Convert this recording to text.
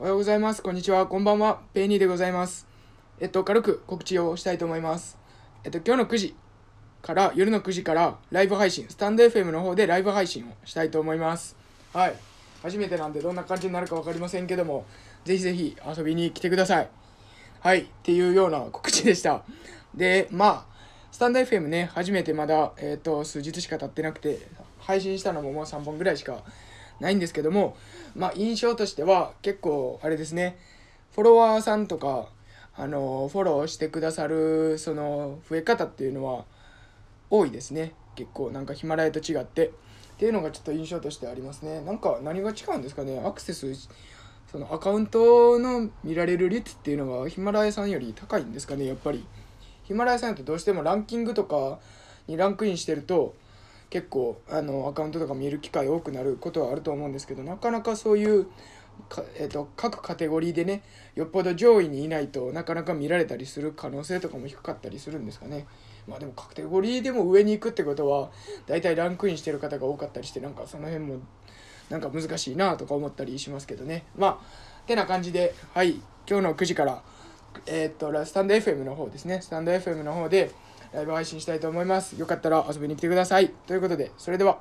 おはようございます。こんにちは。こんばんは。ペイニーでございます。えっと、軽く告知をしたいと思います。えっと、今日の9時から、夜の9時からライブ配信、スタンド FM の方でライブ配信をしたいと思います。はい。初めてなんでどんな感じになるか分かりませんけども、ぜひぜひ遊びに来てください。はい。っていうような告知でした。で、まあ、スタンド FM ね、初めてまだ、えっと、数日しか経ってなくて、配信したのももう3本ぐらいしかないんですけども、まあ、印象としては結構あれですねフォロワーさんとかあのフォローしてくださるその増え方っていうのは多いですね。結構なんかヒマラヤと違って。っていうのがちょっと印象としてありますね。なんか何が違うんですかね。アクセスそのアカウントの見られる率っていうのがヒマラヤさんより高いんですかねやっぱり。ヒマラヤさんってどうしてもランキングとかにランクインしてると結構あのアカウントとか見る機会多くなることはあると思うんですけどなかなかそういうか、えー、と各カテゴリーでねよっぽど上位にいないとなかなか見られたりする可能性とかも低かったりするんですかね。まあでもカテゴリーでも上に行くってことは大体ランクインしてる方が多かったりしてなんかその辺もなんか難しいなとか思ったりしますけどね。まあてな感じではい今日の9時からえっ、とスタンド FM の方ですねスタンド FM の方でライブ配信したいと思います。よかったら遊びに来てください。ということで、それでは。